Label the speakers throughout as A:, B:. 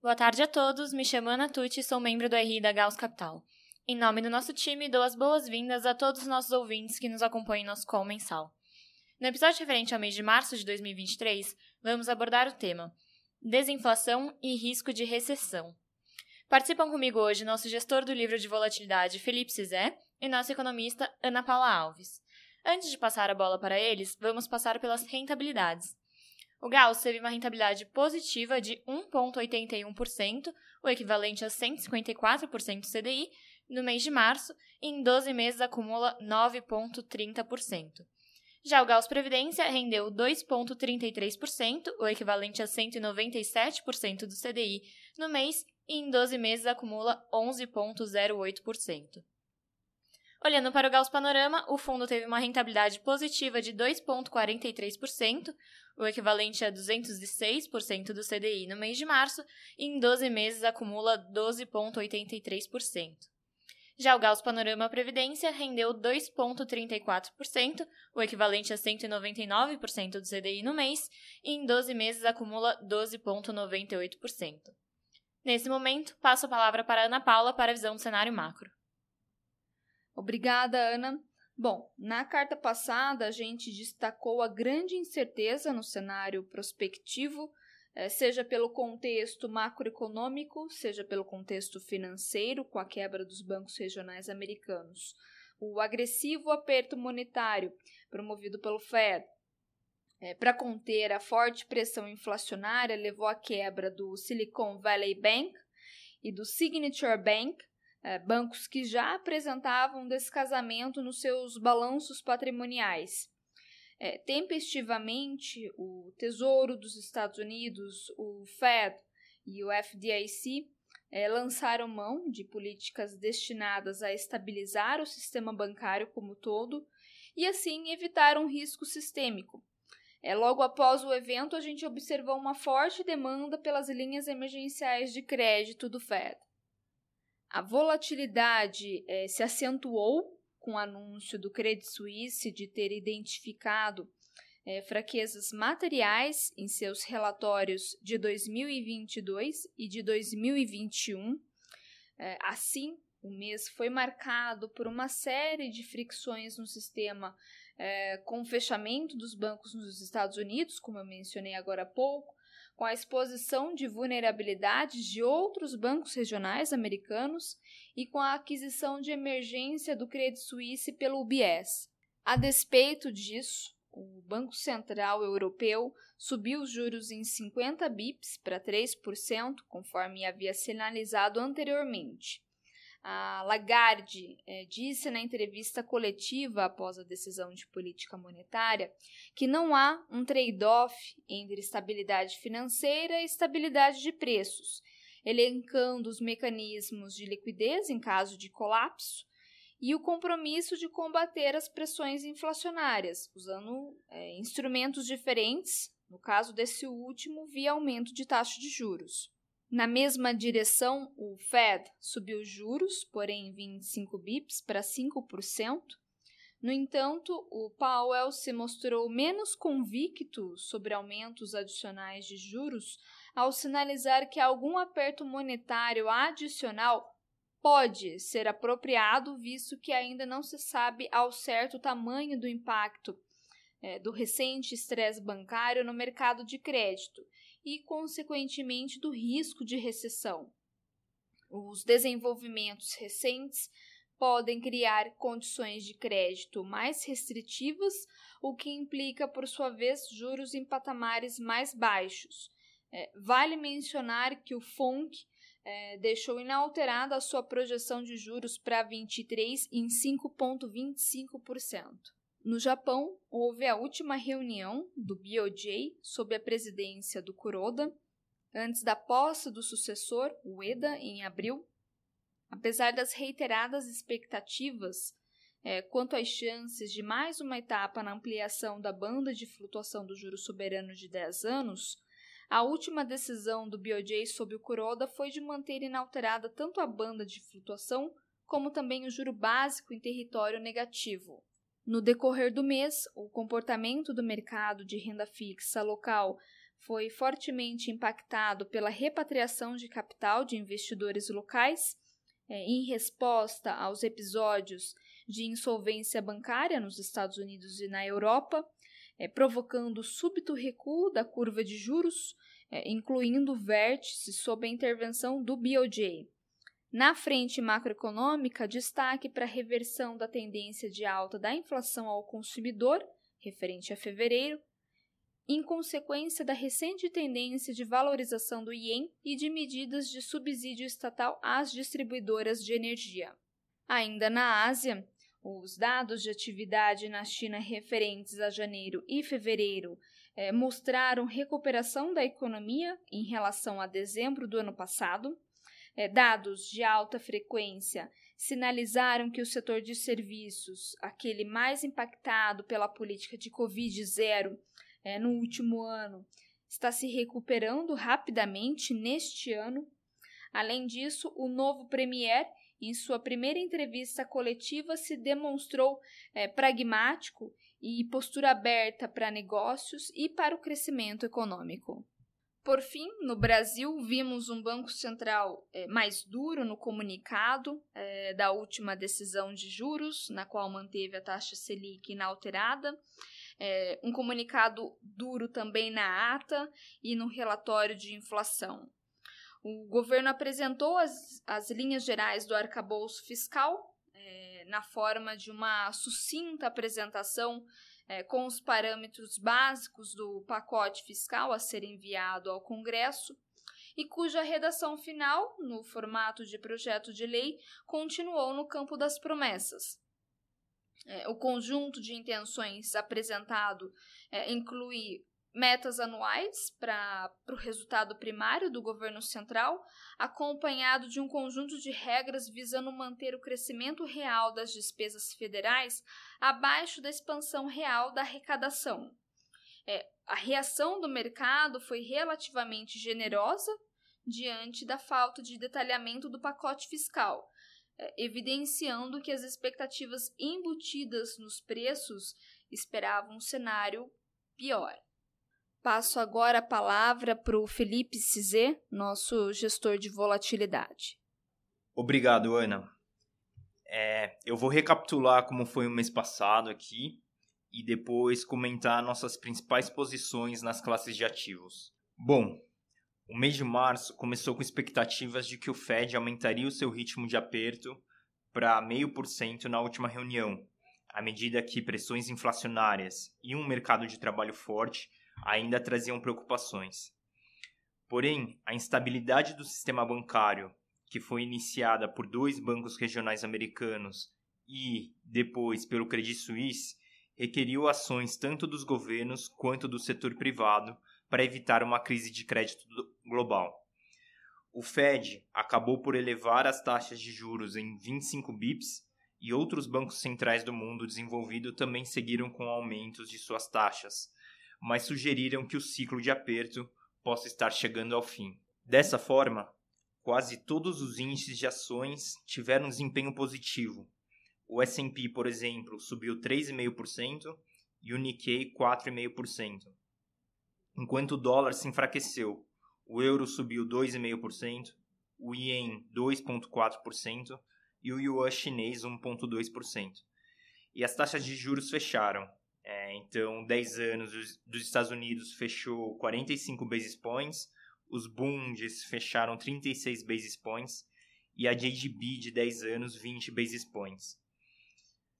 A: Boa tarde a todos, me chamo Ana Tucci sou membro do RI da Gauss Capital. Em nome do nosso time, dou as boas-vindas a todos os nossos ouvintes que nos acompanham em nosso call mensal. No episódio referente ao mês de março de 2023, vamos abordar o tema Desinflação e risco de recessão. Participam comigo hoje nosso gestor do livro de volatilidade, Felipe Cizé, e nossa economista, Ana Paula Alves. Antes de passar a bola para eles, vamos passar pelas rentabilidades. O Gauss teve uma rentabilidade positiva de 1,81%, o equivalente a 154% do CDI, no mês de março, e em 12 meses acumula 9,30%. Já o Gauss Previdência rendeu 2,33%, o equivalente a 197% do CDI, no mês, e em 12 meses acumula 11,08%. Olhando para o Gauss Panorama, o fundo teve uma rentabilidade positiva de 2,43%, o equivalente a 206% do CDI no mês de março, e em 12 meses acumula 12,83%. Já o Gauss Panorama Previdência rendeu 2,34%, o equivalente a 199% do CDI no mês, e em 12 meses acumula 12,98%. Nesse momento, passo a palavra para Ana Paula para a visão do cenário macro.
B: Obrigada, Ana. Bom, na carta passada a gente destacou a grande incerteza no cenário prospectivo, eh, seja pelo contexto macroeconômico, seja pelo contexto financeiro, com a quebra dos bancos regionais americanos. O agressivo aperto monetário promovido pelo Fed é, para conter a forte pressão inflacionária levou à quebra do Silicon Valley Bank e do Signature Bank, é, bancos que já apresentavam descasamento nos seus balanços patrimoniais. É, tempestivamente, o Tesouro dos Estados Unidos, o Fed e o FDIC é, lançaram mão de políticas destinadas a estabilizar o sistema bancário como todo e, assim, evitar um risco sistêmico. É, logo após o evento, a gente observou uma forte demanda pelas linhas emergenciais de crédito do Fed. A volatilidade eh, se acentuou com o anúncio do Credit Suisse de ter identificado eh, fraquezas materiais em seus relatórios de 2022 e de 2021. Eh, assim, o mês foi marcado por uma série de fricções no sistema, com o fechamento dos bancos nos Estados Unidos, como eu mencionei agora há pouco, com a exposição de vulnerabilidades de outros bancos regionais americanos e com a aquisição de emergência do Credit Suisse pelo UBS. A despeito disso, o Banco Central Europeu subiu os juros em 50 bips para 3%, conforme havia sinalizado anteriormente. A Lagarde é, disse na entrevista coletiva após a decisão de política monetária que não há um trade-off entre estabilidade financeira e estabilidade de preços, elencando os mecanismos de liquidez em caso de colapso e o compromisso de combater as pressões inflacionárias, usando é, instrumentos diferentes, no caso desse último, via aumento de taxa de juros. Na mesma direção, o Fed subiu juros, porém 25 bips para 5%. No entanto, o Powell se mostrou menos convicto sobre aumentos adicionais de juros ao sinalizar que algum aperto monetário adicional pode ser apropriado, visto que ainda não se sabe ao certo o tamanho do impacto é, do recente estresse bancário no mercado de crédito e, consequentemente, do risco de recessão. Os desenvolvimentos recentes podem criar condições de crédito mais restritivas, o que implica, por sua vez, juros em patamares mais baixos. É, vale mencionar que o FONC é, deixou inalterada a sua projeção de juros para 23 em 5,25%. No Japão, houve a última reunião do BOJ sob a presidência do Kuroda, antes da posse do sucessor, Ueda, em abril. Apesar das reiteradas expectativas é, quanto às chances de mais uma etapa na ampliação da banda de flutuação do juro soberano de 10 anos, a última decisão do BOJ sob o Kuroda foi de manter inalterada tanto a banda de flutuação como também o juro básico em território negativo. No decorrer do mês, o comportamento do mercado de renda fixa local foi fortemente impactado pela repatriação de capital de investidores locais, é, em resposta aos episódios de insolvência bancária nos Estados Unidos e na Europa, é, provocando súbito recuo da curva de juros, é, incluindo vértices sob a intervenção do BOJ. Na frente macroeconômica, destaque para a reversão da tendência de alta da inflação ao consumidor, referente a fevereiro, em consequência da recente tendência de valorização do ien e de medidas de subsídio estatal às distribuidoras de energia. Ainda na Ásia, os dados de atividade na China referentes a janeiro e fevereiro eh, mostraram recuperação da economia em relação a dezembro do ano passado. Eh, dados de alta frequência sinalizaram que o setor de serviços, aquele mais impactado pela política de Covid-0 é, no último ano está se recuperando rapidamente neste ano. Além disso, o novo Premier, em sua primeira entrevista coletiva, se demonstrou é, pragmático e postura aberta para negócios e para o crescimento econômico. Por fim, no Brasil, vimos um Banco Central é, mais duro no comunicado é, da última decisão de juros, na qual manteve a taxa Selic inalterada é, um comunicado duro também na ata e no relatório de inflação. O governo apresentou as, as linhas gerais do arcabouço fiscal na forma de uma sucinta apresentação é, com os parâmetros básicos do pacote fiscal a ser enviado ao Congresso e cuja redação final, no formato de projeto de lei, continuou no campo das promessas. É, o conjunto de intenções apresentado é, inclui metas anuais para o resultado primário do governo central, acompanhado de um conjunto de regras visando manter o crescimento real das despesas federais abaixo da expansão real da arrecadação. É, a reação do mercado foi relativamente generosa diante da falta de detalhamento do pacote fiscal, é, evidenciando que as expectativas embutidas nos preços esperavam um cenário pior. Passo agora a palavra para o Felipe Cizé, nosso gestor de volatilidade.
C: Obrigado, Ana. É, eu vou recapitular como foi o mês passado aqui e depois comentar nossas principais posições nas classes de ativos. Bom, o mês de março começou com expectativas de que o Fed aumentaria o seu ritmo de aperto para 0,5% na última reunião, à medida que pressões inflacionárias e um mercado de trabalho forte ainda traziam preocupações. Porém, a instabilidade do sistema bancário, que foi iniciada por dois bancos regionais americanos e, depois, pelo Credit Suisse, requeriu ações tanto dos governos quanto do setor privado para evitar uma crise de crédito global. O Fed acabou por elevar as taxas de juros em 25 bips e outros bancos centrais do mundo desenvolvido também seguiram com aumentos de suas taxas, mas sugeriram que o ciclo de aperto possa estar chegando ao fim. Dessa forma, quase todos os índices de ações tiveram desempenho positivo. O S&P, por exemplo, subiu 3,5% e o Nikkei 4,5% enquanto o dólar se enfraqueceu. O euro subiu 2,5%, o ien 2,4% e o yuan chinês 1,2%. E as taxas de juros fecharam. É, então, 10 anos dos Estados Unidos fechou 45 basis points, os bundes fecharam 36 basis points e a JGB de 10 anos 20 basis points.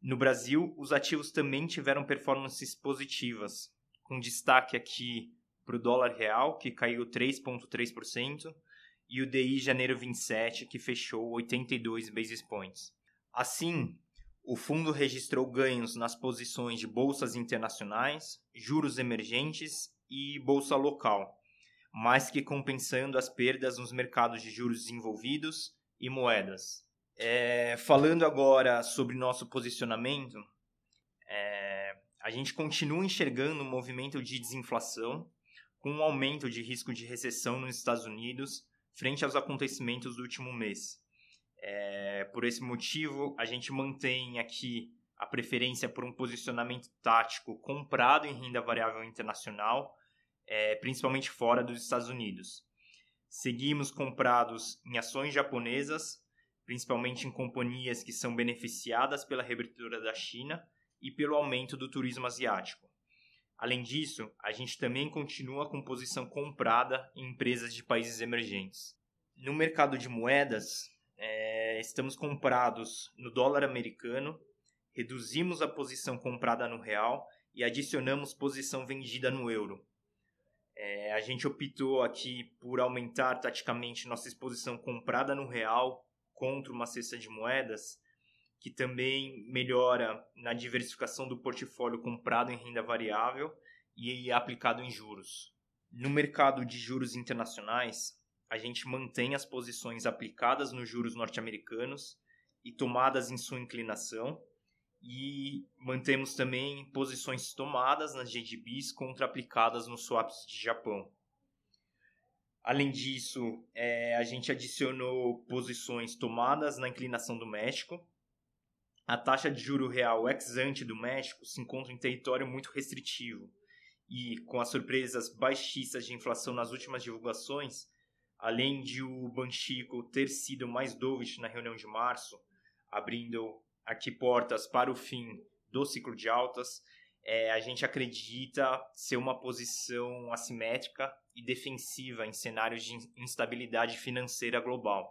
C: No Brasil, os ativos também tiveram performances positivas, com destaque aqui para o dólar real, que caiu 3,3%, e o DI janeiro 27, que fechou 82 basis points. Assim, o fundo registrou ganhos nas posições de bolsas internacionais, juros emergentes e bolsa local, mais que compensando as perdas nos mercados de juros desenvolvidos e moedas. É, falando agora sobre nosso posicionamento, é, a gente continua enxergando um movimento de desinflação com um aumento de risco de recessão nos Estados Unidos frente aos acontecimentos do último mês. É, por esse motivo, a gente mantém aqui a preferência por um posicionamento tático comprado em renda variável internacional, é, principalmente fora dos Estados Unidos. Seguimos comprados em ações japonesas, principalmente em companhias que são beneficiadas pela reabertura da China e pelo aumento do turismo asiático. Além disso, a gente também continua com posição comprada em empresas de países emergentes. No mercado de moedas, estamos comprados no dólar americano, reduzimos a posição comprada no real e adicionamos posição vendida no euro. É, a gente optou aqui por aumentar taticamente nossa exposição comprada no real contra uma cesta de moedas, que também melhora na diversificação do portfólio comprado em renda variável e aplicado em juros. No mercado de juros internacionais, a gente mantém as posições aplicadas nos juros norte-americanos e tomadas em sua inclinação, e mantemos também posições tomadas nas GDBs contra aplicadas nos swaps de Japão. Além disso, é, a gente adicionou posições tomadas na inclinação do México. A taxa de juro real ex-ante do México se encontra em território muito restritivo e, com as surpresas baixíssimas de inflação nas últimas divulgações, além de o Banxico ter sido mais dovish na reunião de março, abrindo aqui portas para o fim do ciclo de altas. É, a gente acredita ser uma posição assimétrica e defensiva em cenários de instabilidade financeira global.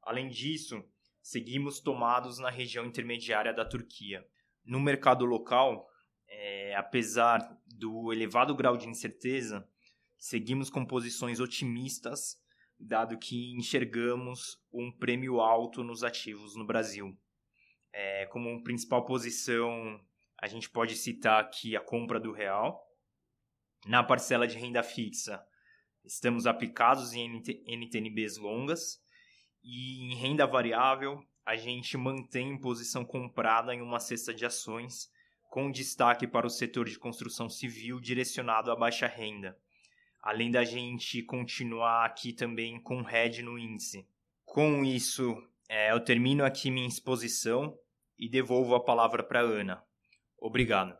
C: Além disso, seguimos tomados na região intermediária da Turquia. No mercado local, é, apesar do elevado grau de incerteza, seguimos com posições otimistas, dado que enxergamos um prêmio alto nos ativos no Brasil. É, como principal posição, a gente pode citar aqui a compra do real. Na parcela de renda fixa, estamos aplicados em NTNBs longas. E em renda variável, a gente mantém posição comprada em uma cesta de ações, com destaque para o setor de construção civil direcionado à baixa renda. Além da gente continuar aqui também com head no índice. Com isso, é, eu termino aqui minha exposição e devolvo a palavra para Ana. Obrigado.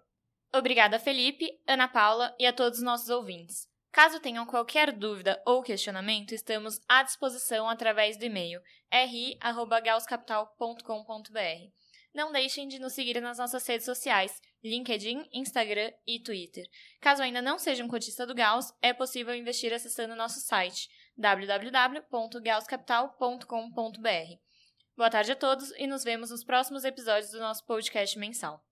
A: Obrigada, Felipe, Ana Paula e a todos os nossos ouvintes. Caso tenham qualquer dúvida ou questionamento, estamos à disposição através do e-mail ri@gauscapital.com.br. Não deixem de nos seguir nas nossas redes sociais, LinkedIn, Instagram e Twitter. Caso ainda não seja um cotista do Gauss, é possível investir acessando nosso site www.gausscapital.com.br. Boa tarde a todos e nos vemos nos próximos episódios do nosso podcast mensal.